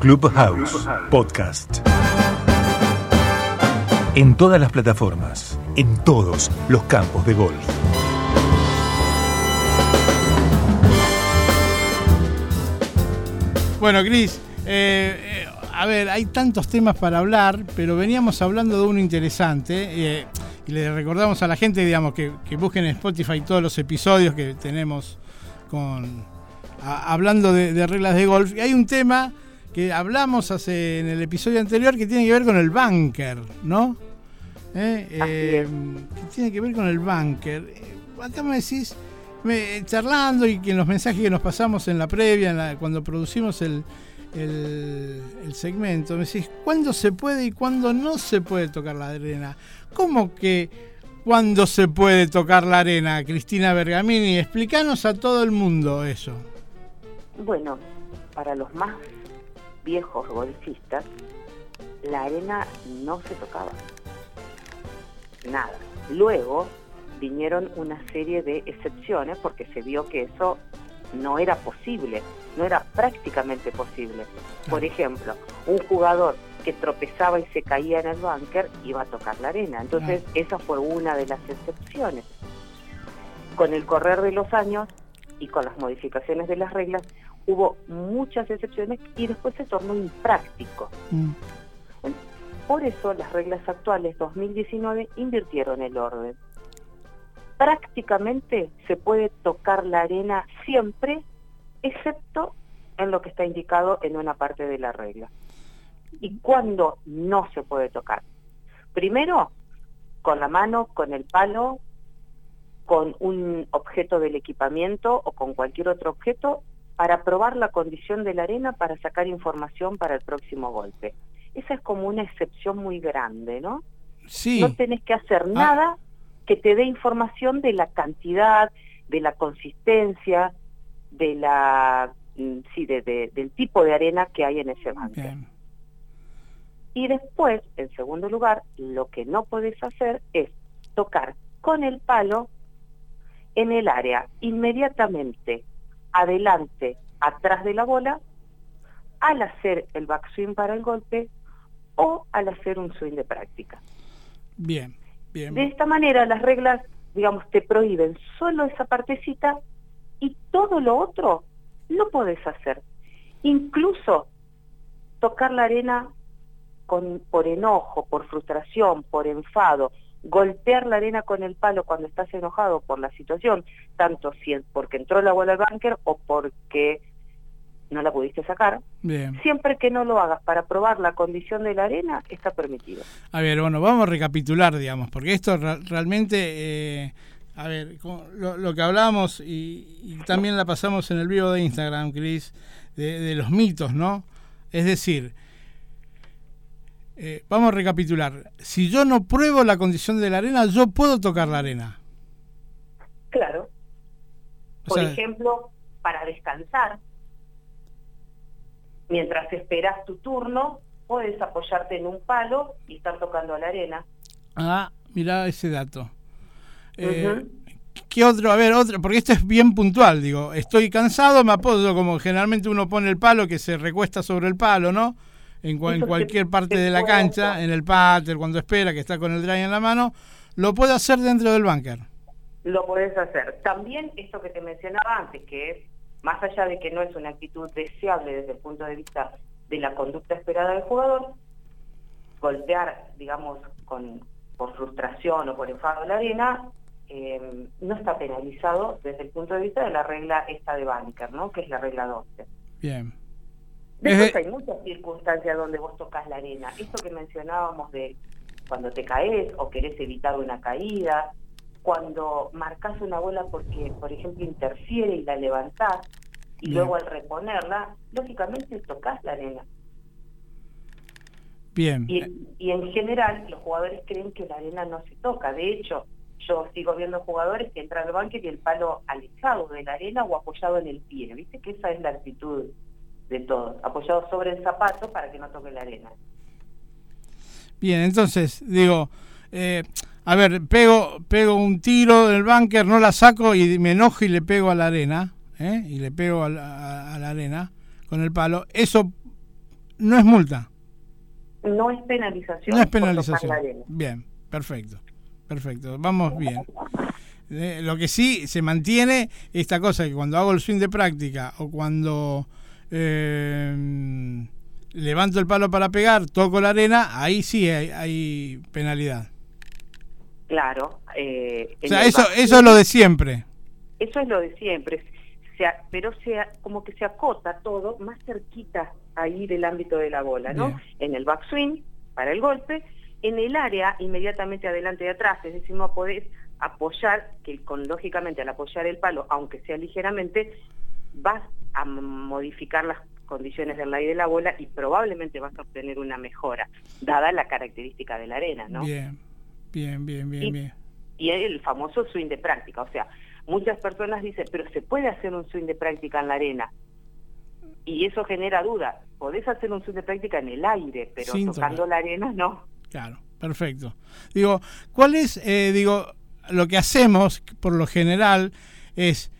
Clubhouse Podcast. En todas las plataformas, en todos los campos de golf. Bueno, Cris, eh, eh, a ver, hay tantos temas para hablar, pero veníamos hablando de uno interesante. eh, y le recordamos a la gente, digamos, que, que busquen en Spotify todos los episodios que tenemos con hablando de reglas de golf. Y hay un tema que hablamos hace en el episodio anterior que tiene que ver con el bunker, ¿no? Eh, eh, que tiene que ver con el bunker. Eh, acá me decís, me- charlando y que en los mensajes que nos pasamos en la previa, en la- cuando producimos el, el, el segmento, me decís, ¿cuándo se puede y cuándo no se puede tocar la arena? ¿Cómo que cuándo se puede tocar la arena, Cristina Bergamini? Explícanos a todo el mundo eso. Bueno, para los más viejos golfistas, la arena no se tocaba. Nada. Luego vinieron una serie de excepciones porque se vio que eso no era posible, no era prácticamente posible. Por ejemplo, un jugador que tropezaba y se caía en el bunker iba a tocar la arena. Entonces, esa fue una de las excepciones. Con el correr de los años y con las modificaciones de las reglas, hubo muchas excepciones y después se tornó impráctico. Mm. Por eso las reglas actuales 2019 invirtieron el orden. Prácticamente se puede tocar la arena siempre, excepto en lo que está indicado en una parte de la regla. ¿Y cuándo no se puede tocar? Primero, con la mano, con el palo, con un objeto del equipamiento o con cualquier otro objeto para probar la condición de la arena para sacar información para el próximo golpe. Esa es como una excepción muy grande, ¿no? Sí. No tenés que hacer nada que te dé información de la cantidad, de la consistencia, de la mm, sí, de- de- del tipo de arena que hay en ese banco. Bien. Y después, en segundo lugar, lo que no podés hacer es tocar con el palo en el área inmediatamente adelante, atrás de la bola, al hacer el backswing para el golpe o al hacer un swing de práctica. Bien. Bien. De esta manera las reglas, digamos, te prohíben solo esa partecita y todo lo otro lo podés hacer. Incluso tocar la arena con, por enojo, por frustración, por enfado, golpear la arena con el palo cuando estás enojado por la situación, tanto si es porque entró la bola al bunker o porque no la pudiste sacar, Bien. siempre que no lo hagas para probar la condición de la arena, está permitido. A ver, bueno, vamos a recapitular, digamos, porque esto realmente, eh, a ver, lo, lo que hablábamos y, y también la pasamos en el vivo de Instagram, Cris, de, de los mitos, ¿no? Es decir, eh, vamos a recapitular. Si yo no pruebo la condición de la arena, yo puedo tocar la arena. Claro. O Por sea- ejemplo, para descansar, mientras esperas tu turno, puedes apoyarte en un palo y estar tocando la arena. Ah, mirá ese dato. Eh. ¿Qué otro? A ver, otro, porque esto es bien puntual, digo, estoy cansado, me apoyo como generalmente uno pone el palo que se recuesta sobre el palo, ¿no? En, cua- en cualquier parte de la cancha, en el pater, cuando espera, que está con el drive en la mano, lo puede hacer dentro del bunker. Lo podés hacer. También esto que te mencionaba antes, que es, más allá de que no es una actitud deseable desde el punto de vista de la conducta esperada del jugador, golpear, digamos, con, por frustración o por enfado la arena, eh, no está penalizado desde el punto de vista de la regla esta de Banker, ¿no? que es la regla 12. Bien. Después hay muchas circunstancias donde vos tocas la arena. Esto que mencionábamos de cuando te caes o querés evitar una caída, cuando marcas una bola porque, por ejemplo, interfiere y la levantás, y Bien. luego al reponerla, lógicamente tocas la arena. Bien. Y, y en general los jugadores creen que la arena no se toca. De hecho, yo sigo viendo jugadores que entran al banque y el palo alejado de la arena o apoyado en el pie. ¿Viste que esa es la actitud de todos? Apoyado sobre el zapato para que no toque la arena. Bien, entonces, digo, eh, a ver, pego, pego un tiro del bunker, no la saco y me enojo y le pego a la arena, ¿eh? y le pego a la, a- a la arena con el palo. Eso no es multa. No es penalización. No es penalización. Bien, perfecto. Perfecto, vamos bien. Eh, lo que sí se mantiene esta cosa que cuando hago el swing de práctica o cuando eh, levanto el palo para pegar, toco la arena, ahí sí hay, penalidad. Claro. Eh, o sea, eso, eso es lo de siempre. Eso es lo de siempre. pero sea, como que se acota todo más cerquita ahí del ámbito de la bola, ¿no? En el backswing, para el golpe, en el área inmediatamente adelante y atrás, es decir, no podés apoyar, que con lógicamente al apoyar el palo, aunque sea ligeramente, vas a modificar las condiciones del aire de la bola y probablemente vas a obtener una mejora, dada la característica de la arena, ¿no? Bien, bien, bien, bien, y, bien. Y el famoso swing de práctica, o sea, muchas personas dicen, pero se puede hacer un swing de práctica en la arena. Y eso genera duda. Podés hacer un swing de práctica en el aire, pero tocando la arena no. Claro, perfecto. Digo, ¿cuál es, eh, digo, lo que hacemos por lo general es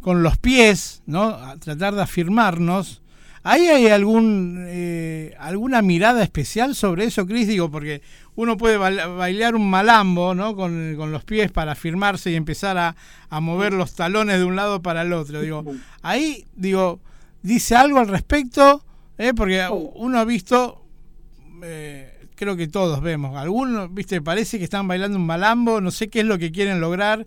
con los pies, ¿no? tratar de afirmarnos. ¿Ahí hay algún, eh, alguna mirada especial sobre eso, Cris? Digo, porque uno puede bailar un malambo, ¿no? Con, los pies para afirmarse y empezar a, a, mover los talones de un lado para el otro. Digo, ahí, digo, dice algo al respecto, ¿eh? porque uno ha visto eh, creo que todos vemos. Algunos, viste, parece que están bailando un malambo, no sé qué es lo que quieren lograr.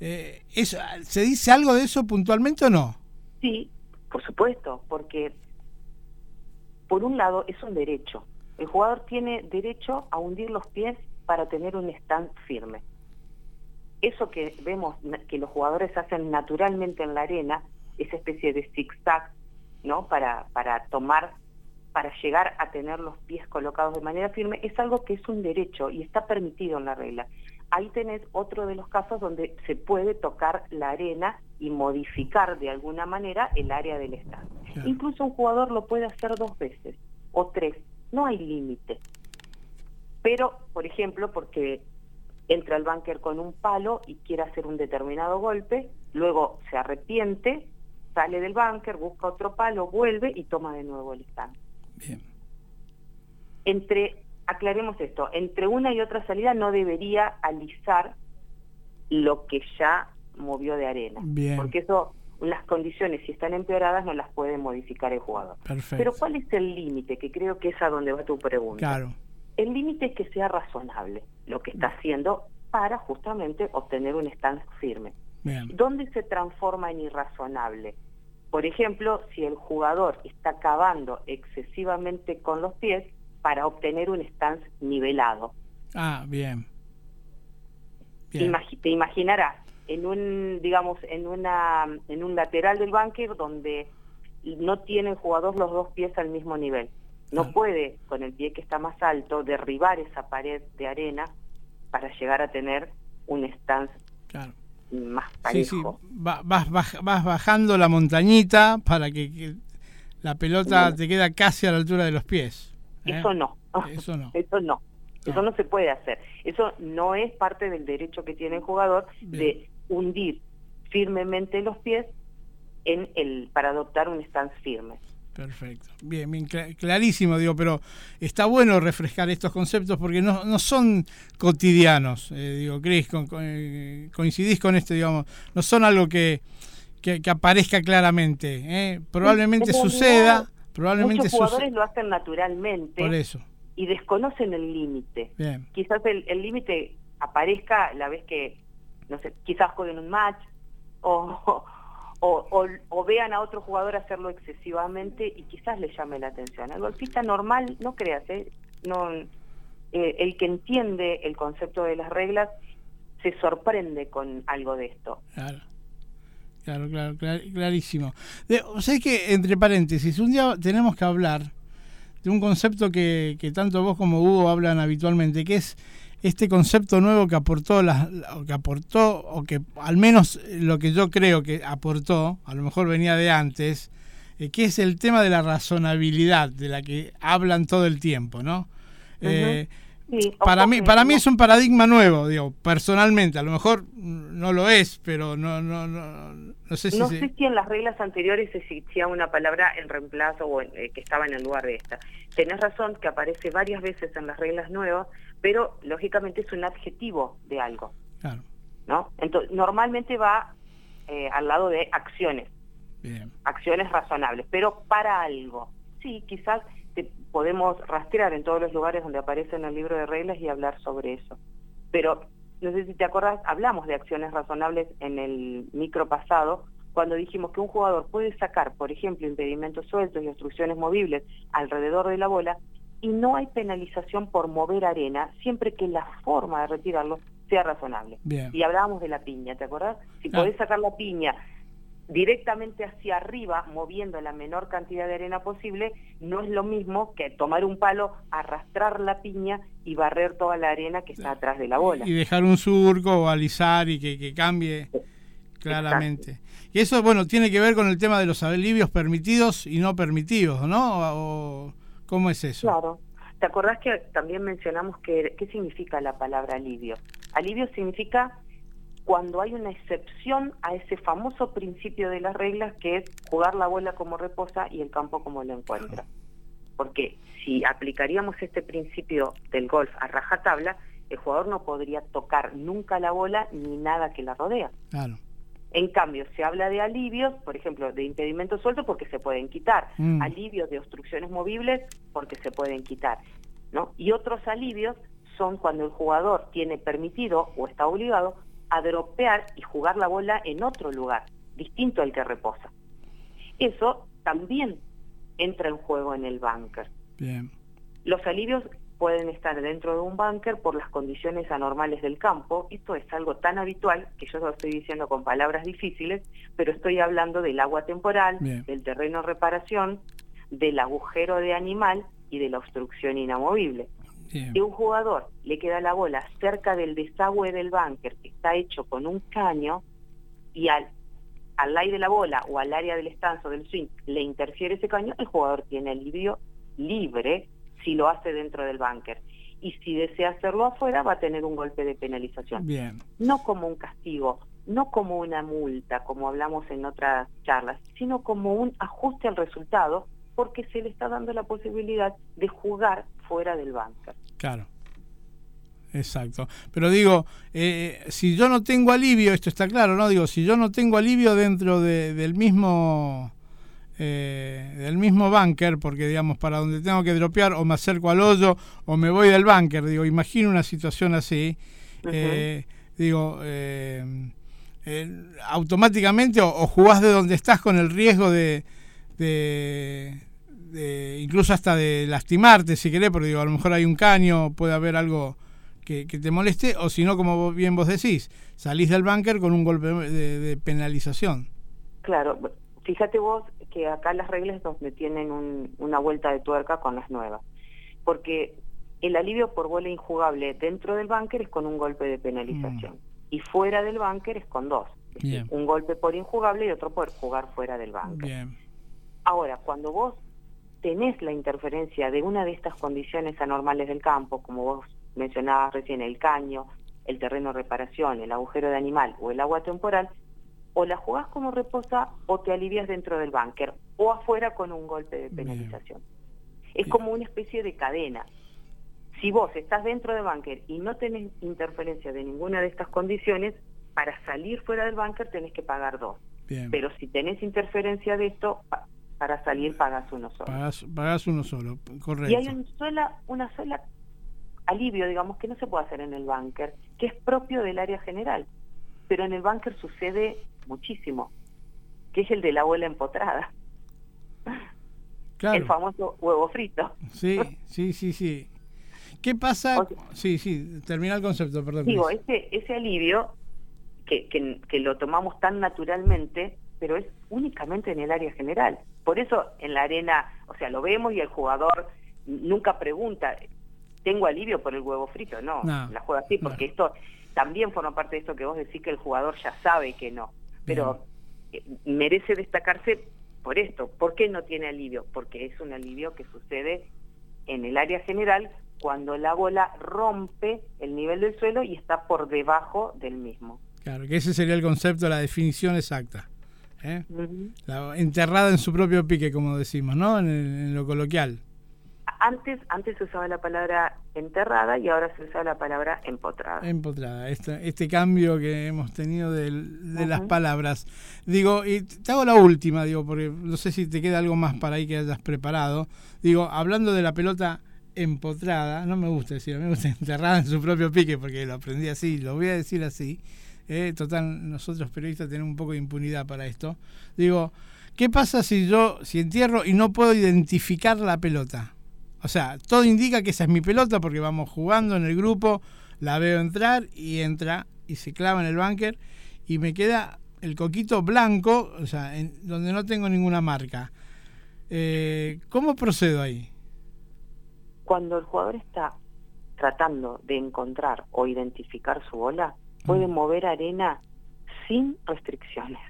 Eh, eso, ¿Se dice algo de eso puntualmente o no? Sí, por supuesto, porque por un lado es un derecho. El jugador tiene derecho a hundir los pies para tener un stand firme. Eso que vemos que los jugadores hacen naturalmente en la arena, esa especie de zigzag, ¿no? Para, para tomar para llegar a tener los pies colocados de manera firme es algo que es un derecho y está permitido en la regla. Ahí tenés otro de los casos donde se puede tocar la arena y modificar de alguna manera el área del stand. Incluso un jugador lo puede hacer dos veces o tres, no hay límite. Pero, por ejemplo, porque entra el banker con un palo y quiere hacer un determinado golpe, luego se arrepiente, sale del banker, busca otro palo, vuelve y toma de nuevo el stand. Bien. Entre, aclaremos esto, entre una y otra salida no debería alisar lo que ya movió de arena. Porque eso, las condiciones, si están empeoradas, no las puede modificar el jugador. Pero ¿cuál es el límite? Que creo que es a donde va tu pregunta. Claro. El límite es que sea razonable lo que está haciendo para justamente obtener un stance firme. ¿Dónde se transforma en irrazonable? Por ejemplo, si el jugador está cavando excesivamente con los pies para obtener un stance nivelado. Ah, bien. te imaginarás en un, digamos, en una, en un lateral del bunker donde no tiene el jugador los dos pies al mismo nivel. No puede, con el pie que está más alto, derribar esa pared de arena para llegar a tener un stance claro más parejo. Sí, vas, vas, bajando la montañita para que, la pelota te queda casi a la altura de los pies. ¿Eh? Eso no. Eso no. Eso no. Eso no se puede hacer. Eso no es parte del derecho que tiene el jugador de hundir firmemente los pies en el para adoptar un stance firme. Perfecto. Bien, bien clarísimo, digo, pero está bueno refrescar estos conceptos porque no, no son cotidianos, eh, digo, Cris, eh, coincidís con esto, digamos, no son algo que, que, aparezca claramente, ¿eh? probablemente suceda, probablemente Muchos jugadores lo hacen naturalmente. Por eso. Y desconocen el límite. Quizás el límite aparezca la vez que, no sé, quizás jueguen un match o o, vean a otro jugador hacerlo excesivamente y quizás le llame la atención. El golfista normal, no creas, ¿eh? no, eh, el que entiende el concepto de las reglas se sorprende con algo de esto. Claro. Claro, claro, clarísimo. o sea, que, entre paréntesis, un día tenemos que hablar de un concepto que, que tanto vos como Hugo hablan habitualmente, que es este concepto nuevo que aportó, la, que aportó, o que al menos lo que yo creo que aportó, a lo mejor venía de antes, eh, que es el tema de la razonabilidad, de la que hablan todo el tiempo, ¿no? Eh, para mí, para mí es un paradigma nuevo, digo, personalmente. A lo mejor no lo es, pero no, no, no, no sé si. No sé si en las reglas anteriores existía una palabra en reemplazo o eh, que estaba en el lugar de esta. Tenés razón que aparece varias veces en las reglas nuevas, pero lógicamente es un adjetivo de algo. Claro. ¿No? Entonces, normalmente va eh, al lado de acciones. Bien. Acciones razonables, pero para algo. Sí, quizás podemos rastrear en todos los lugares donde aparece en el libro de reglas y hablar sobre eso. Pero no sé si te acuerdas, hablamos de acciones razonables en el micro pasado, cuando dijimos que un jugador puede sacar, por ejemplo, impedimentos sueltos y obstrucciones movibles alrededor de la bola y no hay penalización por mover arena siempre que la forma de retirarlo sea razonable. Y hablábamos de la piña, ¿te acordás? Si ah. podés sacar la piña directamente hacia arriba, moviendo la menor cantidad de arena posible, no es lo mismo que tomar un palo, arrastrar la piña y barrer toda la arena que está atrás de la bola. Y dejar un surco o alisar y que, cambie claramente. Y eso, bueno, tiene que ver con el tema de los alivios permitidos y no permitidos, ¿no? ¿Cómo es eso? Claro. ¿Te acordás que también mencionamos que, qué significa la palabra alivio? Alivio significa cuando hay una excepción a ese famoso principio de las reglas que es jugar la bola como reposa y el campo como lo encuentra. Porque si aplicaríamos este principio del golf a rajatabla, el jugador no podría tocar nunca la bola ni nada que la rodea. En cambio, se habla de alivios, por ejemplo, de impedimentos sueltos porque se pueden quitar, mm. alivios de obstrucciones movibles porque se pueden quitar, ¿no? Y otros alivios son cuando el jugador tiene permitido o está obligado a dropear y jugar la bola en otro lugar, distinto al que reposa. Eso también entra en juego en el bunker. Los alivios pueden estar dentro de un bunker por las condiciones anormales del campo. Esto es algo tan habitual que yo lo estoy diciendo con palabras difíciles, pero estoy hablando del agua temporal, del terreno reparación, del agujero de animal y de la obstrucción inamovible. Si un jugador le queda la bola cerca del desagüe del bunker, que está hecho con un caño, y al, al aire de la bola o al área del estanzo del swing le interfiere ese caño, el jugador tiene alivio libre si lo hace dentro del bunker. Y si desea hacerlo afuera, va a tener un golpe de penalización. Bien. No como un castigo, no como una multa, como hablamos en otras charlas, sino como un ajuste al resultado, porque se le está dando la posibilidad de jugar fuera del bunker. Claro. Exacto. Pero digo, eh, si yo no tengo alivio, esto está claro, ¿no? Digo, si yo no tengo alivio dentro del mismo eh, del mismo bunker, porque digamos, para donde tengo que dropear, o me acerco al hoyo, o me voy del bunker, digo, imagino una situación así, eh, digo, automáticamente o, jugás de donde estás con el riesgo de incluso hasta de lastimarte si querés, porque digo, a lo mejor hay un caño, puede haber algo que, te moleste, o si no, como bien vos decís, salís del búnker con un golpe de, penalización. Claro, fíjate vos que acá las reglas donde tienen una vuelta de tuerca con las nuevas, porque el alivio por bola injugable dentro del búnker es con un golpe de penalización, mm. y fuera del búnker es con dos. un golpe por injugable y otro por jugar fuera del búnker. Ahora, cuando vos tenés la interferencia de una de estas condiciones anormales del campo, como vos mencionabas recién, el caño, el terreno de reparación, el agujero de animal o el agua temporal, o la jugás como reposa o te alivias dentro del búnker o afuera con un golpe de penalización. Es como una especie de cadena. Si vos estás dentro del búnker y no tenés interferencia de ninguna de estas condiciones, para salir fuera del búnker tenés que pagar dos. Pero si tenés interferencia de esto, para salir pagas uno solo. Pagas, uno solo, correcto. Y hay un sola, una sola alivio, digamos, que no se puede hacer en el búnker, que es propio del área general. Pero en el búnker sucede muchísimo, que es el de la bola empotrada. El famoso huevo frito. Sí, sí, sí, sí. ¿Qué pasa? sí, sí, termina el concepto, perdón. Digo, ese, ese alivio que, que, que lo tomamos tan naturalmente, pero es únicamente en el área general. Por eso en la arena, o sea, lo vemos y el jugador nunca pregunta, ¿tengo alivio por el huevo frito? No, la juega así, porque esto también forma parte de esto que vos decís que el jugador ya sabe que no. Pero eh, merece destacarse por esto. ¿Por qué no tiene alivio? Porque es un alivio que sucede en el área general cuando la bola rompe el nivel del suelo y está por debajo del mismo. Claro, que ese sería el concepto, la definición exacta. ¿Eh? enterrada en su propio pique, como decimos, ¿no? En, lo coloquial. Antes, antes se usaba la palabra enterrada y ahora se usa la palabra empotrada. Empotrada, este, este cambio que hemos tenido de, las palabras. Digo, y te hago la última, digo, porque no sé si te queda algo más para ahí que hayas preparado. Digo, hablando de la pelota empotrada, no me gusta decir, me gusta enterrada en su propio pique porque lo aprendí así, lo voy a decir así. Eh, total, nosotros periodistas tenemos un poco de impunidad para esto. Digo, ¿qué pasa si yo, si entierro y no puedo identificar la pelota? O sea, todo indica que esa es mi pelota porque vamos jugando en el grupo, la veo entrar y entra y se clava en el bunker y me queda el coquito blanco, o sea, en, donde no tengo ninguna marca. Eh, ¿Cómo procedo ahí? Cuando el jugador está tratando de encontrar o identificar su bola, puede mm. mover arena sin restricciones.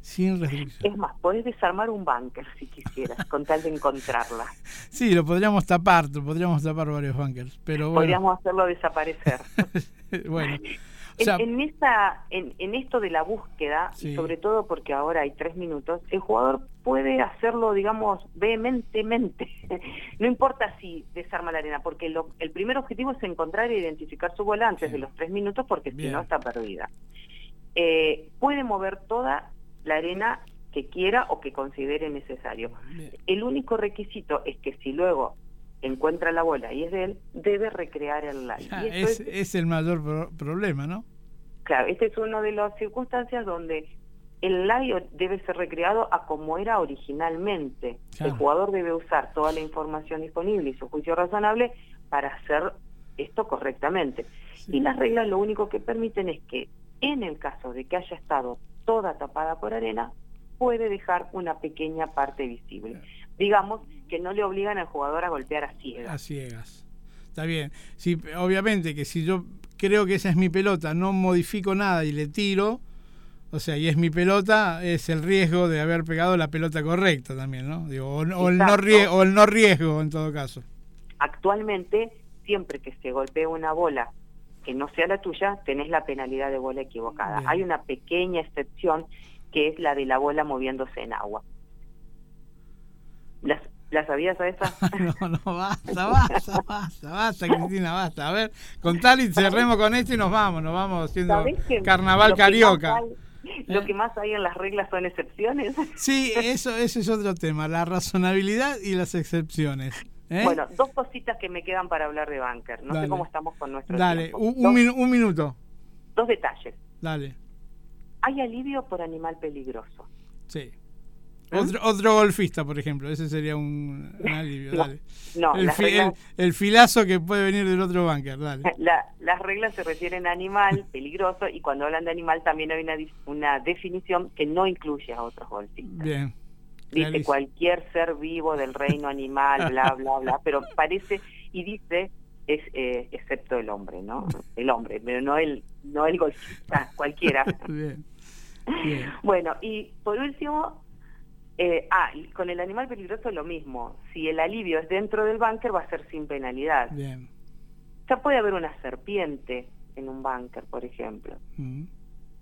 Sin restricciones. Es más, podés desarmar un búnker si quisieras, con tal de encontrarla. Sí, lo podríamos tapar, podríamos tapar varios bunkers, pero Podríamos hacerlo desaparecer. bueno. En, esta, en, esto de la búsqueda, sobre todo porque ahora hay tres minutos, el jugador puede hacerlo, digamos, vehementemente. no importa si desarma la arena, porque el primer objetivo es encontrar e identificar su bola antes de los tres minutos, porque si no está perdida. Eh, puede mover toda la arena que quiera o que considere necesario. El único requisito es que si luego encuentra la bola y es de él, debe recrear el like. es, es, el mayor problema, ¿no? Claro, esta es una de las circunstancias donde el like debe ser recreado a como era originalmente. El jugador debe usar toda la información disponible y su juicio razonable para hacer esto correctamente. Y las reglas lo único que permiten es que en el caso de que haya estado toda tapada por arena, puede dejar una pequeña parte visible digamos, que no le obligan al jugador a golpear a ciegas. A ciegas. Está bien. Sí, obviamente que si yo creo que esa es mi pelota, no modifico nada y le tiro, o sea, y es mi pelota, es el riesgo de haber pegado la pelota correcta también, ¿no? Digo, o, el no riesgo, o el no riesgo en todo caso. Actualmente, siempre que se golpee una bola que no sea la tuya, tenés la penalidad de bola equivocada. Hay una pequeña excepción que es la de la bola moviéndose en agua. ¿Las, ¿La sabías a esa? no, no, basta, basta, basta, basta, Cristina, basta. A ver, con tal y cerremos con esto y nos vamos, nos vamos haciendo carnaval carioca. lo ¿Eh? que más hay en las reglas son excepciones. Sí, eso, ese es otro tema, la razonabilidad y las excepciones. ¿eh? Bueno, dos cositas que me quedan para hablar de Bunker. No sé cómo estamos con nuestro Dale, Un, un minuto. Dos detalles. Dale. Hay alivio por animal peligroso. Sí. ¿Eh? Otro, otro, golfista, por ejemplo, ese sería un, alivio. dale. el, filazo que puede venir del otro bunker, dale. las reglas se refieren a animal peligroso y cuando hablan de animal también hay una, una definición que no incluye a otros golfistas. Bien. Dice cualquier ser vivo del reino animal, bla, bla, bla, pero parece y dice es eh, excepto el hombre, ¿no? El hombre, pero no el no el golfista, cualquiera. Bien. Bueno, y por último, eh, ah, y con el animal peligroso lo mismo. Si el alivio es dentro del búnker, va a ser sin penalidad. Bien. Ya puede haber una serpiente en un búnker, por ejemplo. Mm.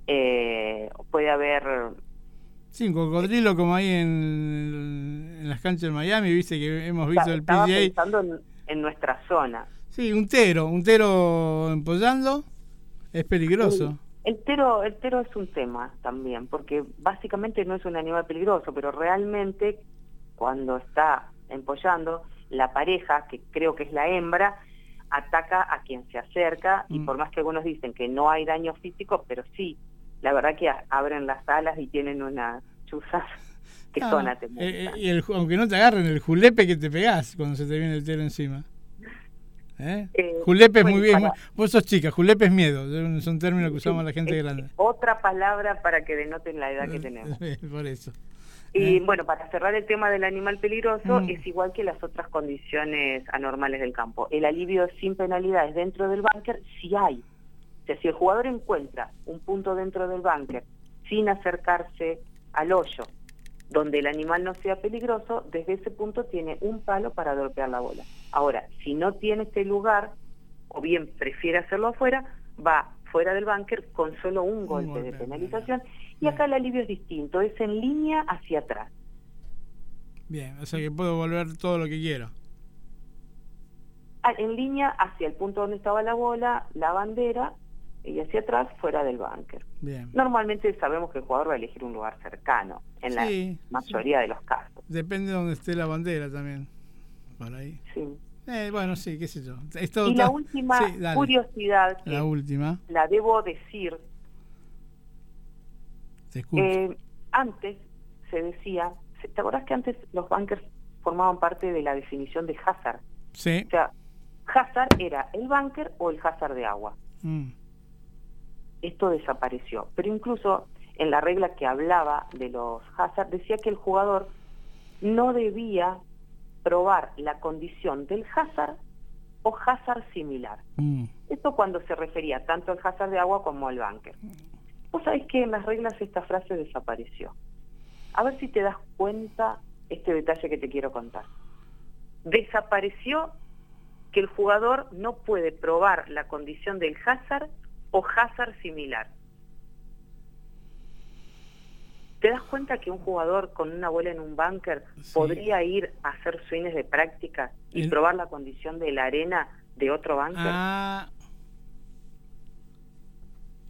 Eh, puede haber... Sí, un cocodrilo como ahí en, en, las canchas de Miami, viste que hemos visto el PGA. pensando en, nuestra zona. Sí, un tero, un tero empollando es peligroso. El tero, el tero es un tema también, porque básicamente no es un animal peligroso, pero realmente cuando está empollando, la pareja, que creo que es la hembra, ataca a quien se acerca y mm. por más que algunos dicen que no hay daño físico, pero sí, la verdad que abren las alas y tienen unas chuzas que ah, son atemorizantes. Eh, eh, y el, aunque no te agarren el julepe que te pegás cuando se te viene el tero encima. ¿Eh? eh julepe es muy bien. Vos sos chica, julepe es miedo. Son términos que usamos la gente grande. Otra palabra para que denoten la edad que tenemos. Por eso. Y ¿Eh? bueno, para cerrar el tema del animal peligroso, mm. es igual que las otras condiciones anormales del campo. El alivio sin penalidades dentro del búnker, si hay. O sea, si el jugador encuentra un punto dentro del búnker sin acercarse al hoyo, donde el animal no sea peligroso, desde ese punto tiene un palo para golpear la bola. Ahora, si no tiene este lugar, o bien prefiere hacerlo afuera, va fuera del búnker con solo un golpe de penalización. Y acá el alivio es distinto, es en línea hacia atrás. Bien, o sea que puedo volver todo lo que quiero. Ah, en línea hacia el punto donde estaba la bola, la bandera, y hacia atrás fuera del búnker. Normalmente sabemos que el jugador va a elegir un lugar cercano, en la mayoría de los casos. Depende de donde esté la bandera también, por ahí. Sí. Eh, bueno, sí, qué sé yo. y la última curiosidad, la última, la debo decir, eh, antes se decía, ¿te acordás que antes los bunkers formaban parte de la definición de hazard? Sí. O sea, hazard era el bunker o el hazard de agua. Mm. Esto desapareció. Pero incluso en la regla que hablaba de los hazard decía que el jugador no debía probar la condición del hazard o hazard similar. Mm. Esto cuando se refería tanto al hazard de agua como al bunker. Vos sabés que en las reglas esta frase desapareció. A ver si te das cuenta este detalle que te quiero contar. Desapareció que el jugador no puede probar la condición del hazard o hazard similar. ¿Te das cuenta que un jugador con una bola en un bunker podría ir a hacer swings de práctica y probar la condición de la arena de otro bunker? Ah.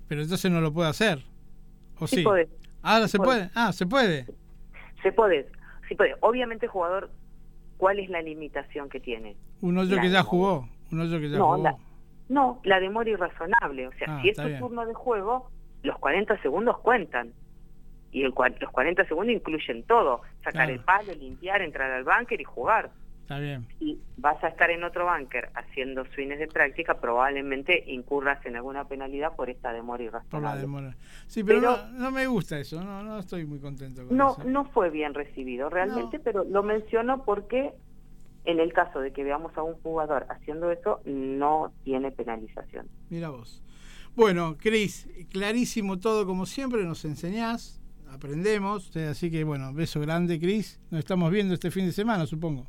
Pero entonces no lo puede hacer. ¿O sí? Ah, se puede. Ah, se puede. Se puede. Sí puede. Obviamente jugador, ¿cuál es la limitación que tiene? Un hoyo que ya jugó. Un hoyo que ya no, jugó. La, no, la demora irrazonable. O sea, ah, si es tu turno de juego, los 40 segundos cuentan y el, los 40 segundos incluyen todo, sacar el palo, limpiar, entrar al bunker y jugar. Está bien. Y vas a estar en otro bunker haciendo swings de práctica, probablemente incurras en alguna penalidad por esta demora irrazonable. Por la demora. Sí, pero, no, me gusta eso, no, no estoy muy contento con no, eso. No fue bien recibido realmente, pero lo menciono porque en el caso de que veamos a un jugador haciendo eso, no tiene penalización. Mira vos. Bueno, Cris, clarísimo todo como siempre, nos enseñás, aprendemos. Así que bueno, beso grande, Cris. Nos estamos viendo este fin de semana, supongo.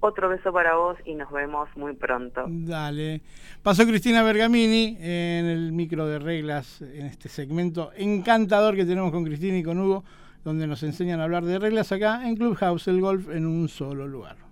Otro beso para vos y nos vemos muy pronto. Dale. Pasó Cristina Bergamini en el micro de reglas, en este segmento encantador que tenemos con Cristina y con Hugo, donde nos enseñan a hablar de reglas acá en Clubhouse, el golf en un solo lugar.